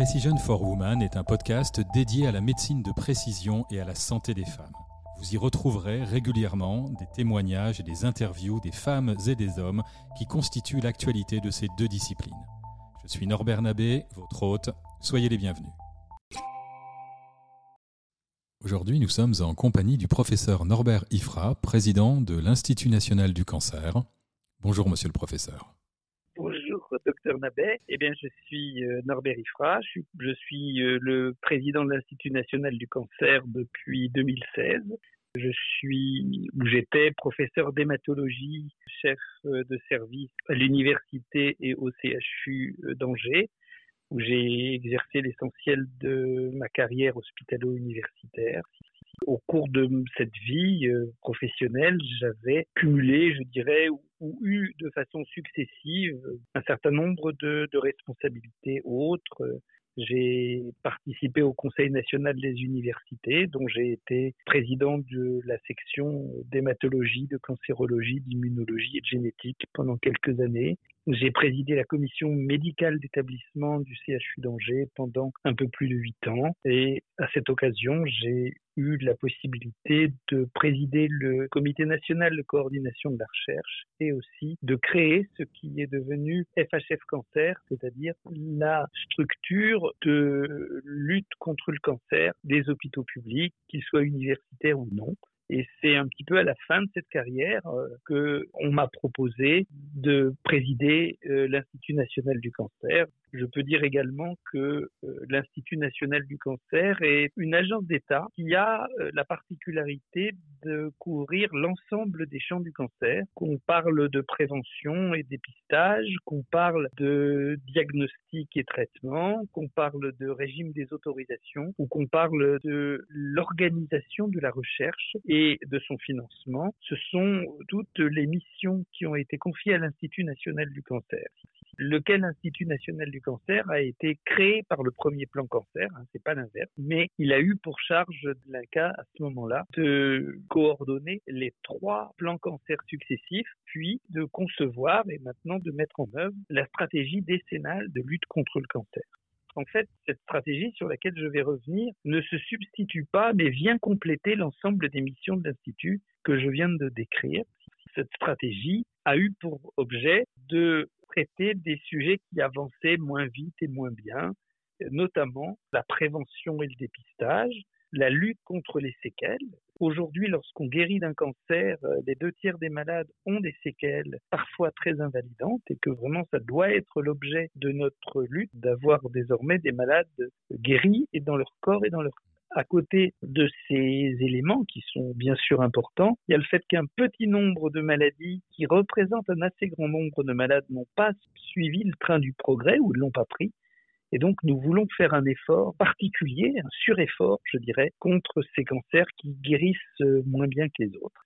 Precision for Women est un podcast dédié à la médecine de précision et à la santé des femmes. Vous y retrouverez régulièrement des témoignages et des interviews des femmes et des hommes qui constituent l'actualité de ces deux disciplines. Je suis Norbert Nabé, votre hôte. Soyez les bienvenus. Aujourd'hui, nous sommes en compagnie du professeur Norbert Ifra, président de l'Institut national du cancer. Bonjour, monsieur le professeur. Docteur Nabet. Eh bien, je suis euh, Norbert Ifra. Je suis, euh, le président de l'Institut national du cancer depuis 2016. Je suis, ou j'étais professeur d'hématologie, chef euh, de service à l'université et au CHU d'Angers, où j'ai exercé l'essentiel de ma carrière hospitalo-universitaire. Au cours de cette vie professionnelle, j'avais cumulé, je dirais, ou eu de façon successive un certain nombre de, de responsabilités autres. J'ai participé au Conseil national des universités, dont j'ai été président de la section d'hématologie, de cancérologie, d'immunologie et de génétique pendant quelques années. J'ai présidé la commission médicale d'établissement du CHU d'Angers pendant un peu plus de huit ans et à cette occasion, j'ai eu la possibilité de présider le comité national de coordination de la recherche et aussi de créer ce qui est devenu FHF Cancer, c'est-à-dire la structure de lutte contre le cancer des hôpitaux publics, qu'ils soient universitaires ou non. Et c'est un petit peu à la fin de cette carrière euh, que on m'a proposé de présider euh, l'Institut national du cancer. Je peux dire également que euh, l'Institut national du cancer est une agence d'État qui a la particularité de couvrir l'ensemble des champs du cancer, qu'on parle de prévention et dépistage, qu'on parle de diagnostic et traitement, qu'on parle de régime des autorisations ou qu'on parle de l'organisation de la recherche et de son financement. Ce sont toutes les missions qui ont été confiées à l'Institut national du cancer lequel Institut national du cancer a été créé par le premier plan cancer, hein, c'est pas l'inverse, mais il a eu pour charge de l'INCA à ce moment-là de coordonner les trois plans cancer successifs, puis de concevoir et maintenant de mettre en œuvre la stratégie décennale de lutte contre le cancer. En fait, cette stratégie sur laquelle je vais revenir ne se substitue pas, mais vient compléter l'ensemble des missions de l'Institut que je viens de décrire. Cette stratégie a eu pour objet de traiter des sujets qui avançaient moins vite et moins bien, notamment la prévention et le dépistage, la lutte contre les séquelles. Aujourd'hui, lorsqu'on guérit d'un cancer, euh, les deux tiers des malades ont des séquelles parfois très invalidantes et que vraiment ça doit être l'objet de notre lutte d'avoir désormais des malades guéris et dans leur corps et dans leur à côté de ces éléments qui sont bien sûr importants, il y a le fait qu'un petit nombre de maladies qui représentent un assez grand nombre de malades n'ont pas suivi le train du progrès ou ne l'ont pas pris. Et donc, nous voulons faire un effort particulier, un sureffort, je dirais, contre ces cancers qui guérissent moins bien que les autres.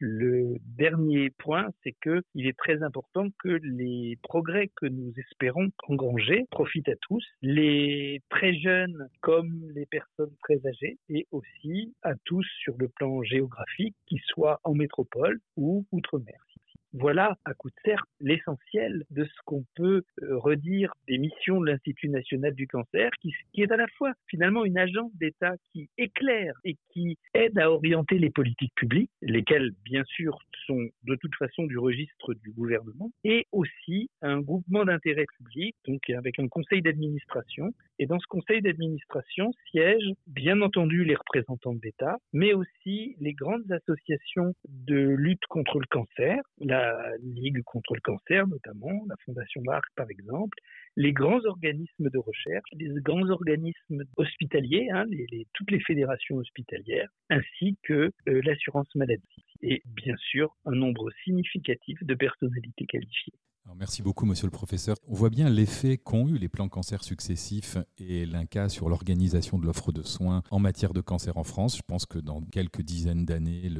Le dernier point, c'est qu'il est très important que les progrès que nous espérons engranger profitent à tous, les très jeunes comme les personnes très âgées, et aussi à tous sur le plan géographique, qu'ils soient en métropole ou outre-mer. Voilà, à coup de serre, l'essentiel de ce qu'on peut euh, redire des missions de l'Institut national du cancer, qui, est à la fois finalement une agence d'État qui éclaire et qui aide à orienter les politiques publiques, lesquelles bien sûr sont de toute façon du registre du gouvernement, et aussi un groupement d'intérêt public, donc avec un conseil d'administration. Et dans ce conseil d'administration siègent bien entendu les représentants de l'État, mais aussi les grandes associations de lutte contre le cancer, Ligue contre le cancer notamment, la Fondation Marc par exemple, les grands organismes de recherche, les grands organismes hospitaliers, hein, toutes les fédérations hospitalières, ainsi que euh, l'assurance maladie. Et bien sûr, un nombre significatif de personnalités qualifiées merci beaucoup, monsieur le professeur. On voit bien l'effet qu'ont eu les plans cancer successifs et l'INCA sur l'organisation de l'offre de soins en matière de cancer en France. Je pense que dans quelques dizaines d'années,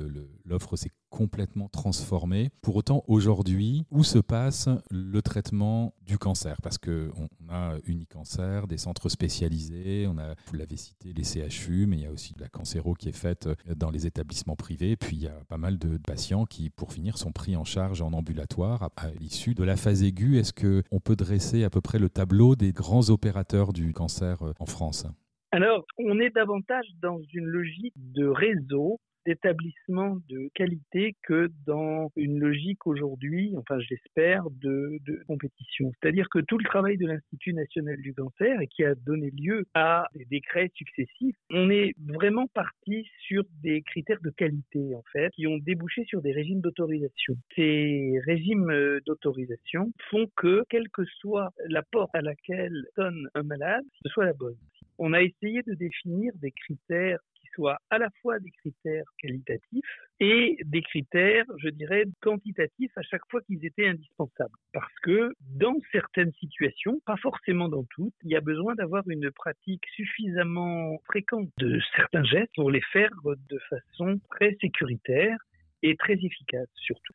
l'offre s'est complètement transformé. Pour autant, aujourd'hui, où se passe le traitement du cancer? Parce qu'on a Unicancer, des centres spécialisés, on a, vous l'avez cité, les CHU, mais il y a aussi de la cancéro qui est faite dans les établissements privés. Puis il y a pas mal de patients qui, pour finir, sont pris en charge en ambulatoire à, l'issue de la phase aiguë. Est-ce qu'on peut dresser à peu près le tableau des grands opérateurs du cancer en France? Alors, on est davantage dans une logique de réseau d'établissement de qualité que dans une logique aujourd'hui, enfin j'espère, de, de, compétition. C'est-à-dire que tout le travail de l'Institut national du cancer et qui a donné lieu à des décrets successifs, on est vraiment parti sur des critères de qualité en fait, qui ont débouché sur des régimes d'autorisation. Ces régimes euh, d'autorisation font que, quelle que soit la porte à laquelle sonne un malade, ce soit la bonne. On a essayé de définir des critères soit à la fois des critères qualitatifs et des critères, je dirais, quantitatifs à chaque fois qu'ils étaient indispensables. Parce que dans certaines situations, pas forcément dans toutes, il y a besoin d'avoir une pratique suffisamment fréquente de certains gestes pour les faire de façon très sécuritaire et très efficace surtout.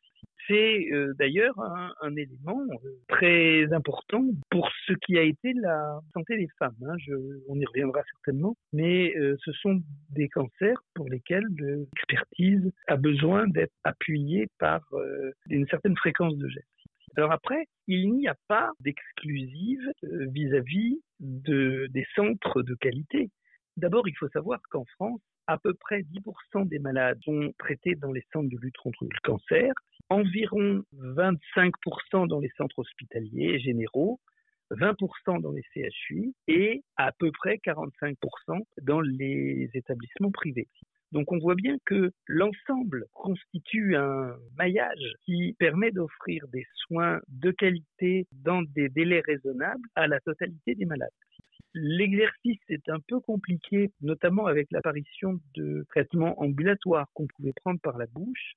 C'est euh, d'ailleurs un, élément euh, très important pour ce qui a été la santé des femmes. Hein. on y reviendra certainement, mais euh, ce sont des cancers pour lesquels l'expertise a besoin d'être appuyée par une certaine fréquence de gestes. Alors après, il n'y a pas d'exclusive vis-à-vis des centres de qualité. D'abord, il faut savoir qu'en France, à peu près 10% des malades sont traités dans les centres de lutte contre le cancer, environ 25% dans les centres hospitaliers généraux, 20% dans les CHU et à peu près 45% dans les établissements privés. Donc on voit bien que l'ensemble constitue un maillage qui permet d'offrir des soins de qualité dans des délais raisonnables à la totalité des malades. L'exercice est un peu compliqué, notamment avec l'apparition de traitements ambulatoires qu'on pouvait prendre par la bouche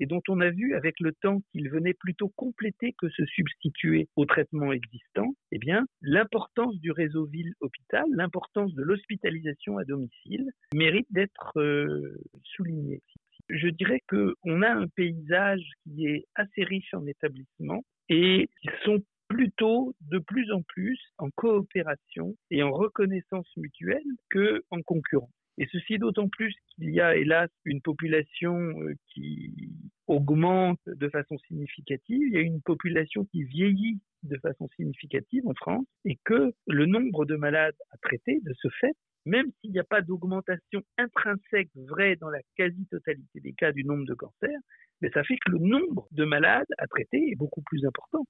et dont on a vu avec le temps qu'ils venaient plutôt compléter que se substituer aux traitements existants, eh bien, l'importance du réseau ville-hôpital, l'importance de l'hospitalisation à domicile mérite d'être euh, soulignée. Je dirais qu'on a un paysage qui est assez riche en établissements et qui sont plutôt de plus en plus en coopération et en reconnaissance mutuelle que en concurrence. Et ceci d'autant plus qu'il y a hélas une population euh, qui augmente de façon significative, il y a une population qui vieillit de façon significative en France et que le nombre de malades à traiter de ce fait, même s'il n'y a pas d'augmentation intrinsèque vraie dans la quasi-totalité des cas du nombre de cancers, mais ça fait que le nombre de malades à traiter est beaucoup plus important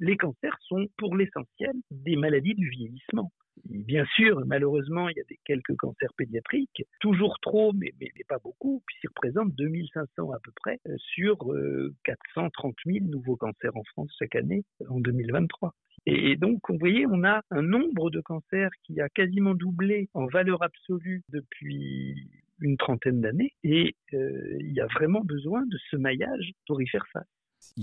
les cancers sont pour l'essentiel des maladies du vieillissement. Bien sûr, malheureusement, il y a des, quelques cancers pédiatriques, toujours trop, mais, mais, pas beaucoup, puisqu'ils représentent 2500 à peu près euh, sur 430 euh, 000 nouveaux cancers en France chaque année en 2023. Et donc, vous voyez, on a un nombre de cancers qui a quasiment doublé en valeur absolue depuis une trentaine d'années, et euh, il y a vraiment besoin de ce maillage pour y faire face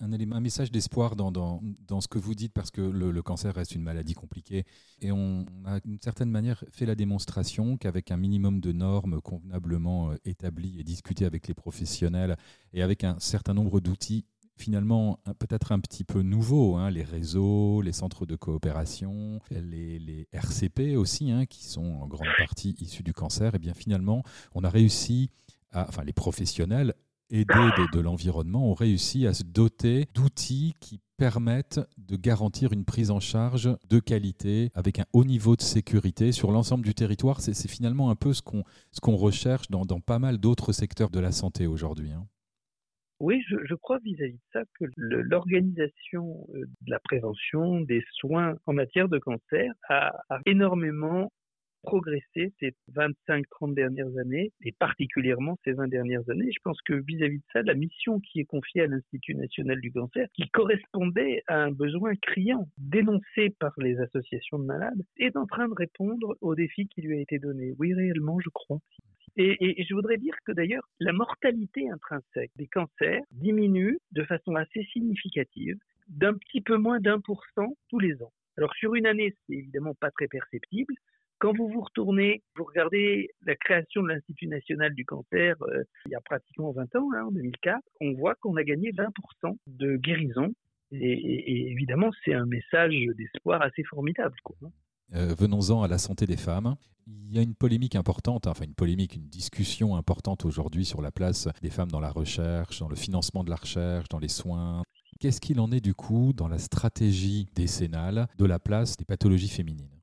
un, message d'espoir dans, dans, dans, ce que vous dites parce que le, cancer reste une maladie compliquée. Et on a d'une certaine manière fait la démonstration qu'avec un minimum de normes convenablement euh, établies et discutées avec les professionnels et avec un certain nombre d'outils finalement peut-être un petit peu nouveaux, hein, les réseaux, les centres de coopération, les, RCP aussi, hein, qui sont en grande partie issus du cancer, et bien finalement, on a réussi, à, enfin les professionnels aidés de, l'environnement, ont réussi à se doter d'outils qui permettent de garantir une prise en charge de qualité avec un haut niveau de sécurité sur l'ensemble du territoire. C'est finalement un peu ce qu'on recherche dans, pas mal d'autres secteurs de la santé aujourd'hui. Hein. Oui, je, crois vis-à-vis de ça que l'organisation euh, de la prévention des soins en matière de cancer a énormément progressé ces 25-30 dernières années, et particulièrement ces 20 dernières années. Je pense que vis-à-vis de ça, la mission qui est confiée à l'Institut national du cancer, qui correspondait à un besoin criant dénoncé par les associations de malades, est en train de répondre au défi qui lui a été donné. Oui, réellement, je crois. Et, et, je voudrais dire que d'ailleurs, la mortalité intrinsèque des cancers diminue de façon assez significative, d'un petit peu moins d'un pour cent tous les ans. Alors sur une année, c'est évidemment pas très perceptible, Quand vous vous retournez, vous regardez la création de l'Institut national du cancer euh, il y a pratiquement 20 ans, hein, en 2004, on voit qu'on a gagné 20% de guérison. Et, évidemment, c'est un message d'espoir assez formidable. Hein. Euh, venons-en à la santé des femmes. Il y a une polémique importante, enfin une polémique, une discussion importante aujourd'hui sur la place des femmes dans la recherche, dans le financement de la recherche, dans les soins. Qu'est-ce qu'il en est du coup dans la stratégie décennale de la place des pathologies féminines?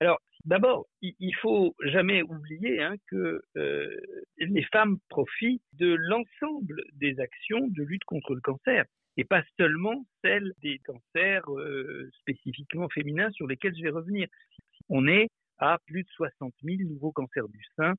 Alors, D'abord, il faut jamais oublier hein, que euh, les femmes profitent de l'ensemble des actions de lutte contre le cancer et pas seulement celles des cancers euh, spécifiquement féminins sur lesquels je vais revenir. On est à plus de 60 000 nouveaux cancers du sein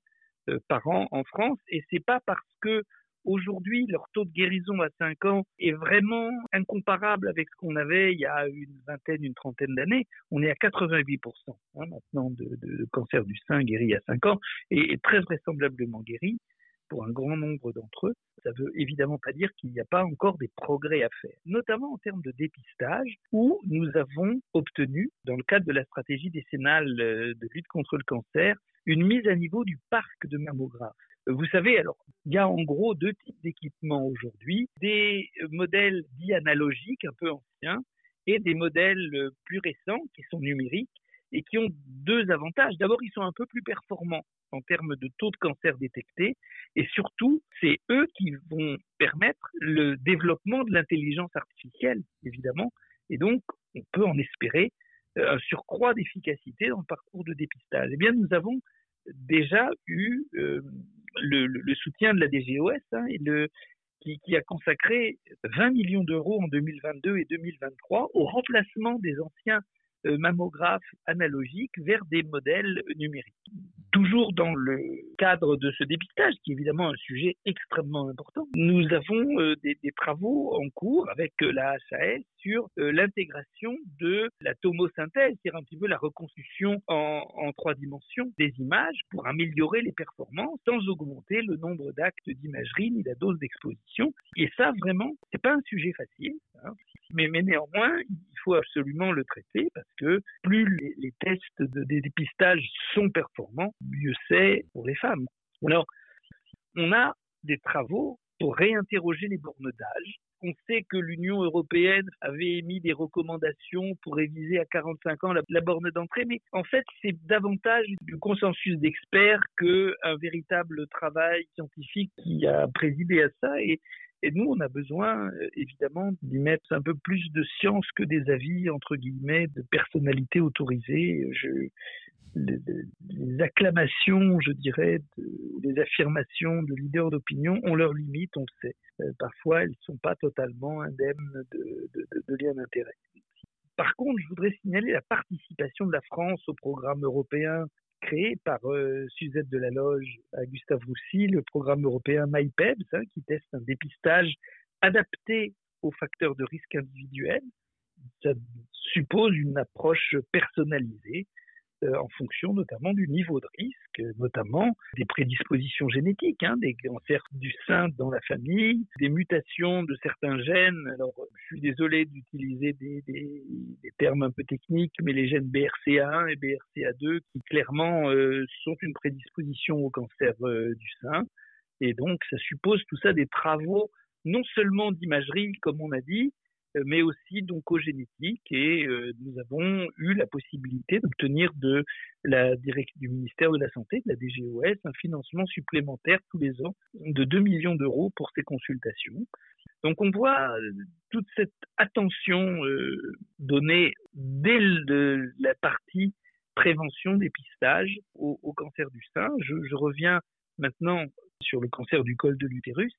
euh, par an en France et c'est pas parce que Aujourd'hui, leur taux de guérison à 5 ans est vraiment incomparable avec ce qu'on avait il y a une vingtaine, une trentaine d'années. On est à 88% hein, maintenant de, de, cancer du sein guéri à 5 ans et très vraisemblablement guéri pour un grand nombre d'entre eux. Ça veut évidemment pas dire qu'il n'y a pas encore des progrès à faire, notamment en termes de dépistage, où nous avons obtenu, dans le cadre de la stratégie décennale euh, de lutte contre le cancer, une mise à niveau du parc de mammographes. Vous savez, alors, il y a en gros deux types d'équipements aujourd'hui, des modèles dits analogiques, un peu anciens, et des modèles plus récents qui sont numériques et qui ont deux avantages. D'abord, ils sont un peu plus performants en termes de taux de cancer détecté, et surtout, c'est eux qui vont permettre le développement de l'intelligence artificielle, évidemment, et donc on peut en espérer euh, un surcroît d'efficacité dans le parcours de dépistage. Eh bien, nous avons déjà eu euh, le, soutien de la DGOS hein, et le, qui, a consacré 20 millions d'euros en 2022 et 2023 au remplacement des anciens mammographes analogiques vers des modèles numériques. Toujours dans le cadre de ce dépistage, qui est évidemment un sujet extrêmement important, nous avons euh, des, des, travaux en cours avec euh, la HAS sur l'intégration de la tomosynthèse, c'est-à-dire un petit peu la reconstruction en, en, trois dimensions des images pour améliorer les performances sans augmenter le nombre d'actes d'imagerie ni la dose d'exposition. Et ça, vraiment, c'est pas un sujet facile. Hein. Mais, néanmoins, il faut absolument le traiter parce que plus les, tests de, dépistage sont performants, mieux c'est pour les femmes. Alors, on a des travaux pour réinterroger les bornes d'âge. On sait que l'Union européenne avait émis des recommandations pour réviser à 45 ans la, borne d'entrée, mais en fait, c'est davantage du consensus d'experts qu'un véritable travail scientifique qui a présidé à ça. Et nous, on a besoin, euh, évidemment, d'y mettre un peu plus de science que des avis, entre guillemets, de personnalités autorisées. Les, acclamations, je dirais, les affirmations de leaders d'opinion ont leurs limites, on le sait. Euh, parfois, elles ne sont pas totalement indemnes de, de, de liens d'intérêt. Par contre, je voudrais signaler la participation de la France au programme européen créé par euh, Suzette Loge à Gustave Roussy, le programme européen MyPebs, hein, qui teste un dépistage adapté aux facteurs de risque individuels. Ça suppose une approche personnalisée en fonction notamment du niveau de risque, notamment des prédispositions génétiques, hein, des cancers du sein dans la famille, des mutations de certains gènes. Alors, je suis désolé d'utiliser des, termes un peu techniques, mais les gènes BRCA1 et BRCA2 qui clairement euh, sont une prédisposition au cancer euh, du sein. Et donc, ça suppose tout ça des travaux non seulement d'imagerie, comme on a dit, euh, mais aussi d'oncogénétique. Et euh, nous avons eu la possibilité d'obtenir de la du ministère de la Santé, de la DGOS, un financement supplémentaire tous les ans de 2 millions d'euros pour ces consultations. Donc on voit euh, toute cette attention donnée dès la partie prévention, dépistage au, au cancer du sein. Je reviens maintenant sur le cancer du col de l'utérus.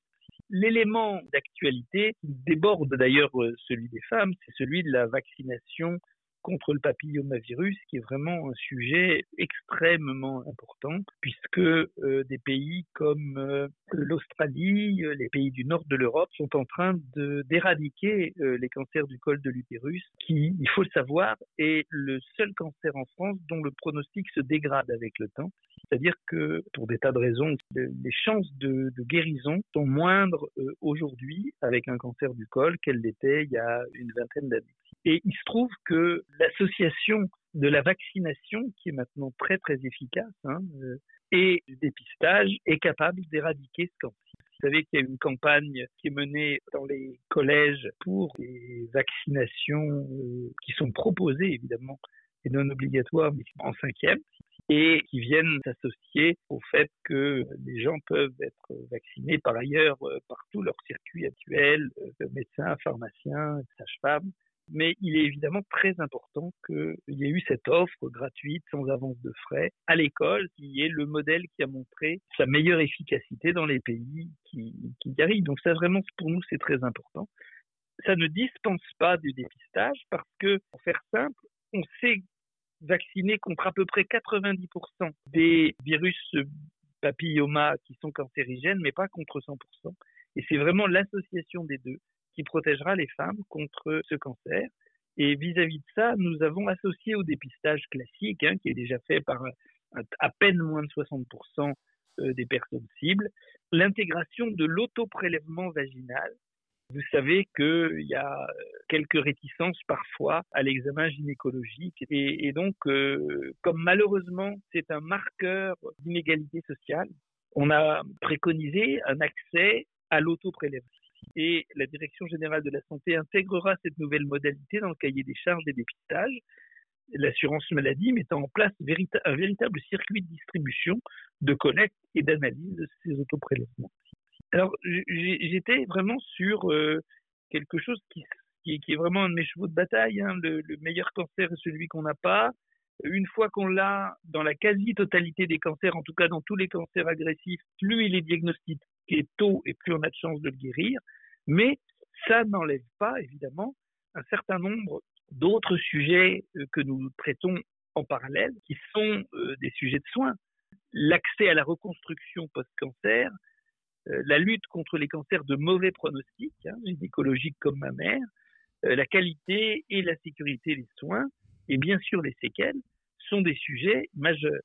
L'élément d'actualité déborde d'ailleurs euh, celui des femmes, c'est celui de la vaccination contre le papillomavirus, qui est vraiment un sujet extrêmement important, puisque euh, des pays comme euh, l'Australie, les pays du nord de l'Europe sont en train d'éradiquer les cancers du col de l'utérus, qui, il faut le savoir, est le seul cancer en France dont le pronostic se dégrade avec le temps. C'est-à-dire que, pour des tas de raisons, les chances de, guérison sont moindres euh, aujourd'hui avec un cancer du col qu'elles l'étaient il y a une vingtaine d'années. Et il se trouve que l'association de la vaccination qui est maintenant très très efficace hein, euh, et du dépistage est capable d'éradiquer ce cancer. Vous savez qu'il y a une campagne qui est menée dans les collèges pour des vaccinations euh, qui sont proposées évidemment et non obligatoires, mais en cinquième, et qui viennent s'associer au fait que les gens peuvent être vaccinés par ailleurs euh, par tout leur circuit actuel, médecins, pharmaciens, sages-femmes, mais il est évidemment très important qu'il y ait eu cette offre gratuite, sans avance de frais, à l'école, qui est le modèle qui a montré sa meilleure efficacité dans les pays qui, y arrivent. Donc ça, vraiment, pour nous, c'est très important. Ça ne dispense pas du dépistage parce que, pour faire simple, on sait vacciner contre à peu près 90% des virus papilloma qui sont cancérigènes, mais pas contre 100%. Et c'est vraiment l'association des deux qui protégera les femmes contre ce cancer. Et vis-à-vis de ça, nous avons associé au dépistage classique, hein, qui est déjà fait par à peine moins de 60% euh, des personnes cibles, l'intégration de l'autoprélèvement vaginal. Vous savez qu'il y a quelques réticences parfois à l'examen gynécologique et, donc, euh, comme malheureusement c'est un marqueur d'inégalité sociale, on a préconisé un accès à l'autoprélèvement et la Direction générale de la santé intégrera cette nouvelle modalité dans le cahier des charges des dépistages, l'assurance maladie mettant en place un véritable circuit de distribution, de collecte et d'analyse de ces autoprélèvements. Alors, j'étais vraiment sur euh, quelque chose qui, est vraiment un de mes chevaux de bataille. Hein. le, meilleur cancer est celui qu'on n'a pas. Une fois qu'on l'a dans la quasi-totalité des cancers, en tout cas dans tous les cancers agressifs, plus il est diagnostiqué tôt et plus on a de chances de le guérir. Mais ça n'enlève pas, évidemment, un certain nombre d'autres sujets euh, que nous traitons en parallèle, qui sont euh, des sujets de soins. L'accès à la reconstruction post-cancer, euh, la lutte contre les cancers de mauvais pronostic, hein, gynécologiques comme ma mère, la qualité et la sécurité des soins, et bien sûr les séquelles, sont des sujets majeurs.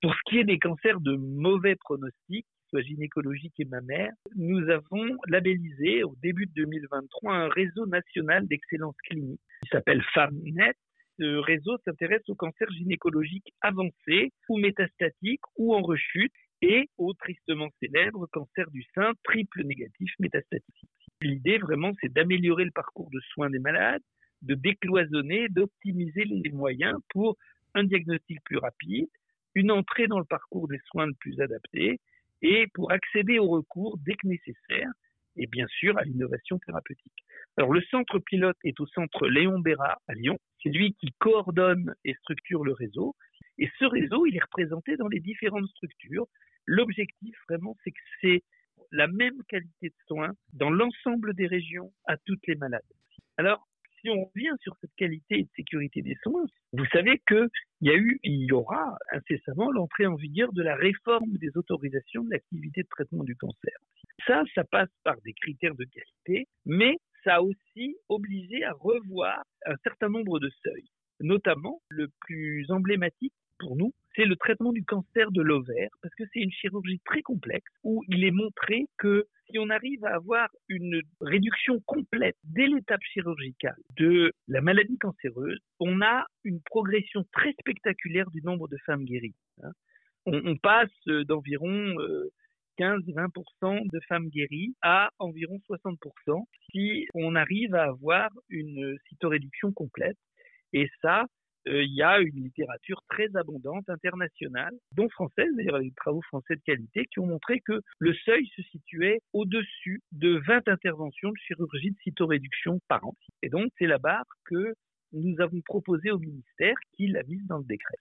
Pour ce qui est des cancers de mauvais pronostic, gynécologique et mammaire, nous avons labellisé au début de 2023 un réseau national d'excellence clinique qui s'appelle FARMNET. Ce réseau s'intéresse aux cancers gynécologiques avancés ou métastatiques ou en rechute et au tristement célèbre cancer du sein triple négatif métastatique. L'idée vraiment, c'est d'améliorer le parcours de soins des malades, de décloisonner, d'optimiser les moyens pour un diagnostic plus rapide, une entrée dans le parcours des soins le plus adapté et pour accéder au recours dès que nécessaire et bien sûr à l'innovation thérapeutique. Alors le centre pilote est au centre Léon Béra à Lyon. C'est lui qui coordonne et structure le réseau. Et ce réseau, il est représenté dans les différentes structures. L'objectif vraiment, c'est que c'est la même qualité de soins dans l'ensemble des régions à toutes les malades. Alors, si on revient sur cette qualité et sécurité des soins, vous savez qu'il il y aura incessamment l'entrée en vigueur de la réforme des autorisations de l'activité de traitement du cancer. Ça, ça passe par des critères de qualité, mais ça a aussi obligé à revoir un certain nombre de seuils. Notamment, le plus emblématique pour nous, c'est le traitement du cancer de l'ovaire, parce que c'est une chirurgie très complexe où il est montré que si on arrive à avoir une réduction complète dès l'étape chirurgicale de la maladie cancéreuse, on a une progression très spectaculaire du nombre de femmes guéries. Hein. On, passe d'environ 15-20% de femmes guéries à environ 60% si on arrive à avoir une cytoréduction complète. Et ça, euh, il y a une littérature très abondante internationale, dont française, d'ailleurs des travaux français de qualité, qui ont montré que le seuil se situait au-dessus de 20 interventions de chirurgie de cytoréduction par an. Et donc, c'est la barre que nous avons proposé au ministère qui la mise dans le décret.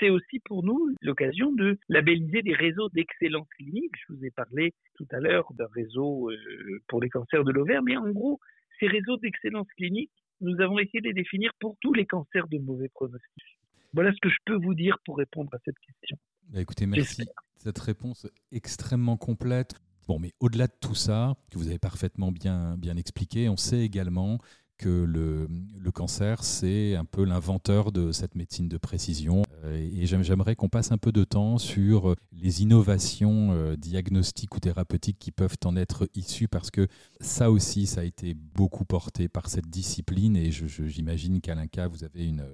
C'est aussi pour nous l'occasion de labelliser des réseaux d'excellence clinique. Je vous ai parlé tout à l'heure d'un réseau euh, pour les cancers de l'ovaire, mais en gros, ces réseaux d'excellence clinique nous avons essayé de les définir pour tous les cancers de mauvais pronostic. Voilà ce que je peux vous dire pour répondre à cette question. Bah, écoutez, merci. Cette réponse extrêmement complète. Bon, mais au-delà de tout ça, que vous avez parfaitement bien, bien expliqué, on sait également que le, le cancer, c'est un peu l'inventeur de cette médecine de précision. Euh, et j'aimerais qu'on passe un peu de temps sur euh, les innovations euh, diagnostiques ou thérapeutiques qui peuvent en être issues, parce que ça aussi, ça a été beaucoup porté par cette discipline. Et j'imagine qu'à l'INCA, vous avez une,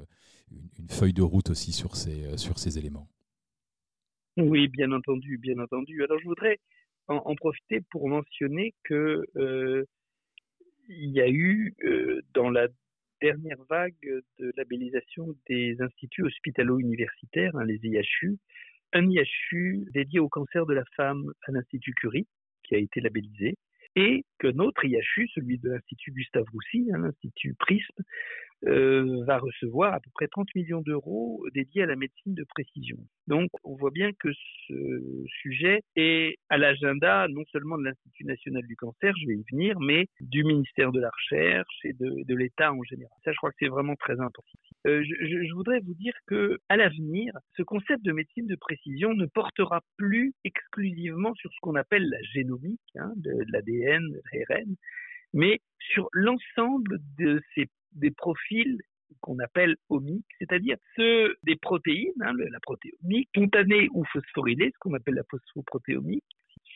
une, feuille de route aussi sur ces, sur ces éléments. Oui, bien entendu, bien entendu. Alors je voudrais en, profiter pour mentionner que il y a eu dans la dernière vague de labellisation des instituts hospitalo-universitaires, hein, les IHU, un IHU dédié au cancer de la femme à l'Institut Curie, qui a été labellisé, et qu'un autre IHU, celui de l'Institut Gustave Roussy, hein, l'Institut Prisme, euh, va recevoir à peu près 30 millions d'euros dédiés à la médecine de précision. Donc, on voit bien que ce sujet est à l'agenda non seulement de l'Institut national du cancer, je vais y venir, mais du ministère de la Recherche et de, de l'État en général. Ça, je crois que c'est vraiment très important. Euh, je, je, voudrais vous dire que, à l'avenir, ce concept de médecine de précision ne portera plus exclusivement sur ce qu'on appelle la génomique, hein, de, l'ADN, de l'ARN, mais sur l'ensemble de ces des profils qu'on appelle omiques, c'est-à-dire ceux des protéines, hein, la protéomique, spontanée ou phosphorylée, ce qu'on appelle la phosphoprotéomique,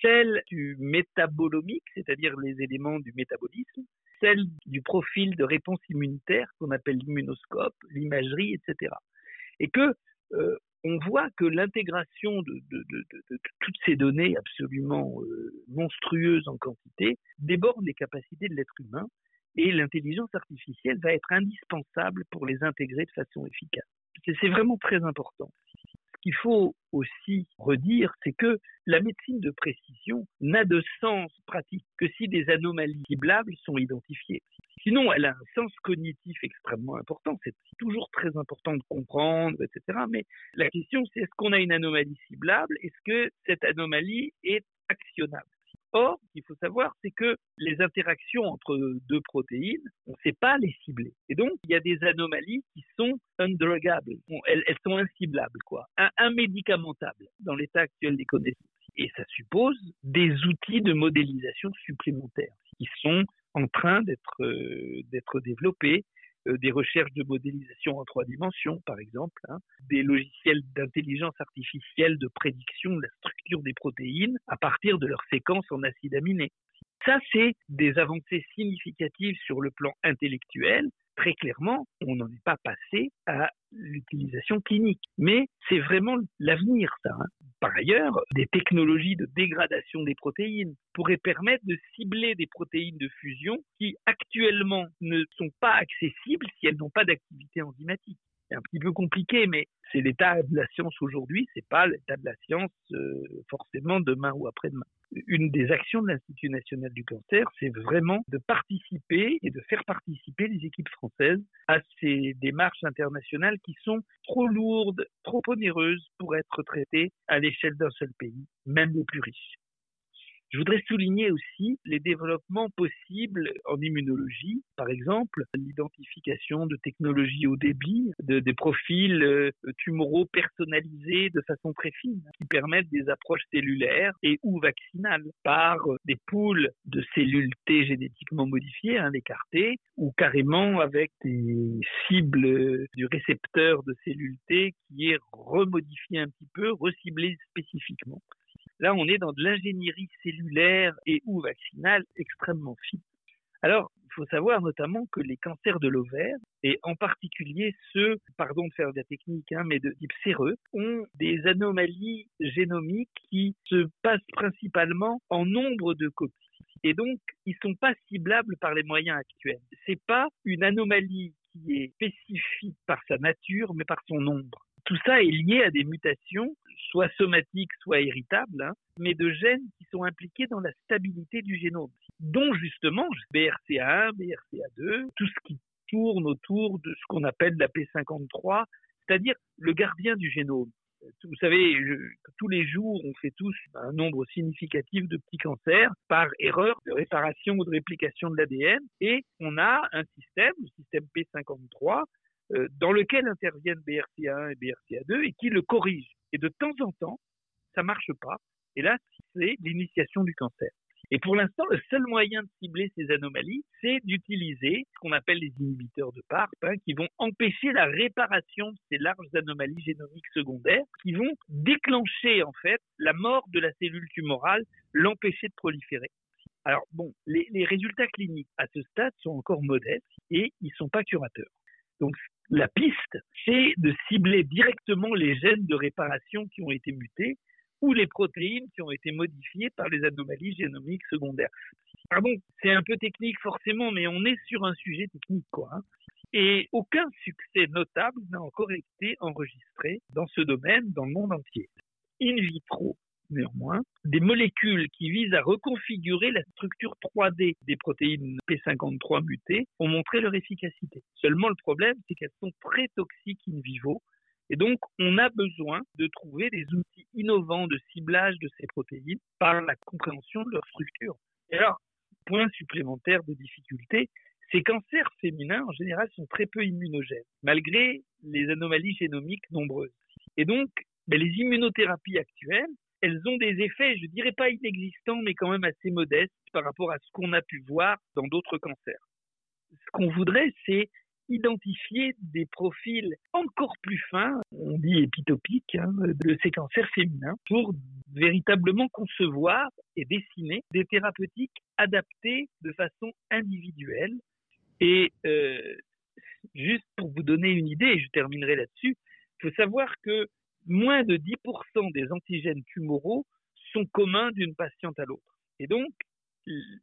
celle du métabolomique, c'est-à-dire les éléments du métabolisme, celle du profil de réponse immunitaire qu'on appelle l'immunoscope, l'imagerie, etc. Et que euh, on voit que l'intégration de, toutes ces données absolument euh, monstrueuses en quantité déborde les capacités de l'être humain et l'intelligence artificielle va être indispensable pour les intégrer de façon efficace. C'est vraiment très important. Qu'il faut aussi redire, c'est que la médecine de précision n'a de sens pratique que si des anomalies ciblables sont identifiées. Sinon, elle a un sens cognitif extrêmement important. C'est toujours très important de comprendre, etc. Mais la question, c'est est-ce qu'on a une anomalie ciblable Est-ce que cette anomalie est actionnable? Or, ce qu'il faut savoir, c'est que les interactions entre deux protéines, on ne sait pas les cibler. Et donc, il y a des anomalies qui sont undruggables. elles, sont inciblables, quoi. Immédicamentables dans l'état actuel des connaissances. Et ça suppose des outils de modélisation supplémentaires qui sont en train d'être euh, développés des recherches de modélisation en trois dimensions, par exemple, hein, des logiciels d'intelligence artificielle de prédiction de la structure des protéines à partir de leurs séquences en acides aminés. Ça, c'est des avancées significatives sur le plan intellectuel, très clairement, on n'en est pas passé à l'utilisation clinique. Mais c'est vraiment l'avenir, ça. Hein. Par ailleurs, des technologies de dégradation des protéines pourraient permettre de cibler des protéines de fusion qui actuellement ne sont pas accessibles si elles n'ont pas d'activité enzymatique. C'est un petit peu compliqué, mais c'est l'état de la science aujourd'hui, c'est pas l'état de la science euh, forcément demain ou après-demain une des actions de l'Institut national du cancer, c'est vraiment de participer et de faire participer les équipes françaises à ces démarches internationales qui sont trop lourdes, trop onéreuses pour être traitées à l'échelle d'un seul pays, même les plus riches. Je voudrais souligner aussi les développements possibles en immunologie, par exemple l'identification de technologies au débit, de, des profils euh, tumoraux personnalisés de façon très fine, qui permettent des approches cellulaires et ou vaccinales par des poules de cellules T génétiquement modifiées, hein, ou carrément avec des cibles du récepteur de cellules T qui est remodifié un petit peu, reciblé spécifiquement. Là, on est dans de l'ingénierie cellulaire et ou vaccinale extrêmement fine. Alors, il faut savoir notamment que les cancers de l'ovaire, et en particulier ceux, pardon de faire de la technique, hein, mais de type séreux, ont des anomalies génomiques qui se passent principalement en nombre de copies. Et donc, ils sont pas ciblables par les moyens actuels. C'est pas une anomalie qui est spécifique par sa nature, mais par son nombre. Tout ça est lié à des mutations, soit somatiques, soit héritables, hein, mais de gènes qui sont impliqués dans la stabilité du génome, dont justement BRCA1, BRCA2, tout ce qui tourne autour de ce qu'on appelle la P53, c'est-à-dire le gardien du génome. Vous savez, tous les jours, on fait tous un nombre significatif de petits cancers par erreur de réparation ou de réplication de l'ADN, et on a un système, le système P53, euh, dans lequel interviennent BRCA1 et BRCA2 et qui le corrigent. Et de temps en temps, ça marche pas. Et là, c'est l'initiation du cancer. Et pour l'instant, le seul moyen de cibler ces anomalies, c'est d'utiliser ce qu'on appelle les inhibiteurs de PARP, hein, qui vont empêcher la réparation de ces larges anomalies génomiques secondaires, qui vont déclencher en fait la mort de la cellule tumorale, l'empêcher de proliférer. Alors bon, les, les résultats cliniques à ce stade sont encore modestes et ils sont pas curateurs. La piste, c'est de cibler directement les gènes de réparation qui ont été mutés ou les protéines qui ont été modifiées par les anomalies génomiques secondaires. Pardon, c'est un peu technique forcément, mais on est sur un sujet technique, quoi. Hein. Et aucun succès notable n'a encore été enregistré dans ce domaine dans le monde entier. In vitro, néanmoins, des molécules qui visent à reconfigurer la structure 3D des protéines P53 mutées ont montré leur efficacité. Seulement le problème, c'est qu'elles sont très toxiques in vivo et donc, on a besoin de trouver des outils innovants de ciblage de ces protéines par la compréhension de leur structure. Et alors, point supplémentaire de difficulté, ces cancers féminins, en général, sont très peu immunogènes, malgré les anomalies génomiques nombreuses. Et donc, ben, les immunothérapies actuelles, elles ont des effets, je dirais pas inexistants, mais quand même assez modestes par rapport à ce qu'on a pu voir dans d'autres cancers. Ce qu'on voudrait, c'est identifier des profils encore plus fins, on dit épitopiques, hein, de ces cancers féminins pour véritablement concevoir et dessiner des thérapeutiques adaptées de façon individuelle. Et euh, juste pour vous donner une idée, et je terminerai là-dessus, il faut savoir que moins de 10% des antigènes tumoraux sont communs d'une patiente à l'autre. Et donc,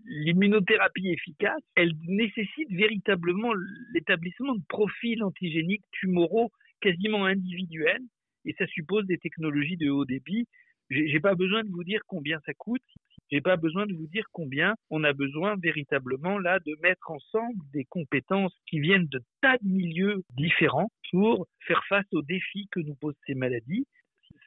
l'immunothérapie efficace, elle nécessite véritablement l'établissement de profils antigéniques tumoraux quasiment individuels, et ça suppose des technologies de haut débit. J'ai pas besoin de vous dire combien ça coûte. J'ai pas besoin de vous dire combien on a besoin véritablement là de mettre ensemble des compétences qui viennent de tas de milieux différents pour faire face aux défis que nous posent ces maladies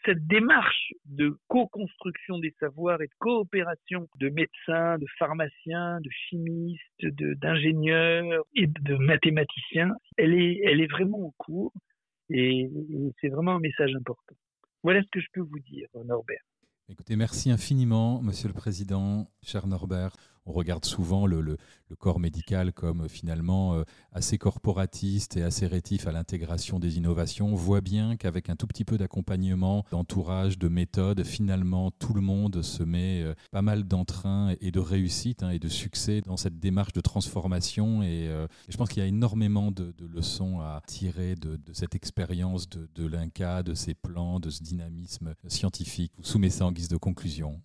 cette démarche de co-construction des savoirs et de coopération de médecins, de pharmaciens, de chimistes, d'ingénieurs et de mathématiciens, elle est, vraiment en cours et c'est vraiment un message important. Voilà ce que je peux vous dire, Norbert. Écoutez, merci infiniment, Monsieur le Président, cher Norbert on regarde souvent le, corps médical comme euh, finalement euh, assez corporatiste et assez rétif à l'intégration des innovations. On voit bien qu'avec un tout petit peu d'accompagnement, d'entourage, de méthode, finalement tout le monde se met euh, pas mal d'entrain et de réussite hein, et de succès dans cette démarche de transformation. Et, je pense qu'il y a énormément de, leçons à tirer de, cette expérience de, l'INCA, de ses plans, de ce dynamisme scientifique. Vous soumettez ça en guise de conclusion.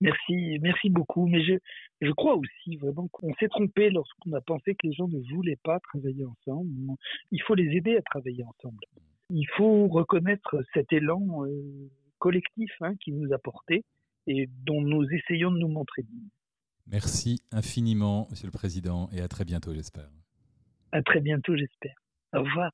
Merci, merci beaucoup. Mais je, je crois aussi vraiment qu'on s'est trompé lorsqu'on a pensé que les gens ne voulaient pas travailler ensemble. Il faut les aider à travailler ensemble. Il faut reconnaître cet élan euh, collectif hein, qui nous a porté et dont nous essayons de nous montrer Merci infiniment, Monsieur le Président, et à très bientôt, j'espère. À très bientôt, j'espère. Au revoir.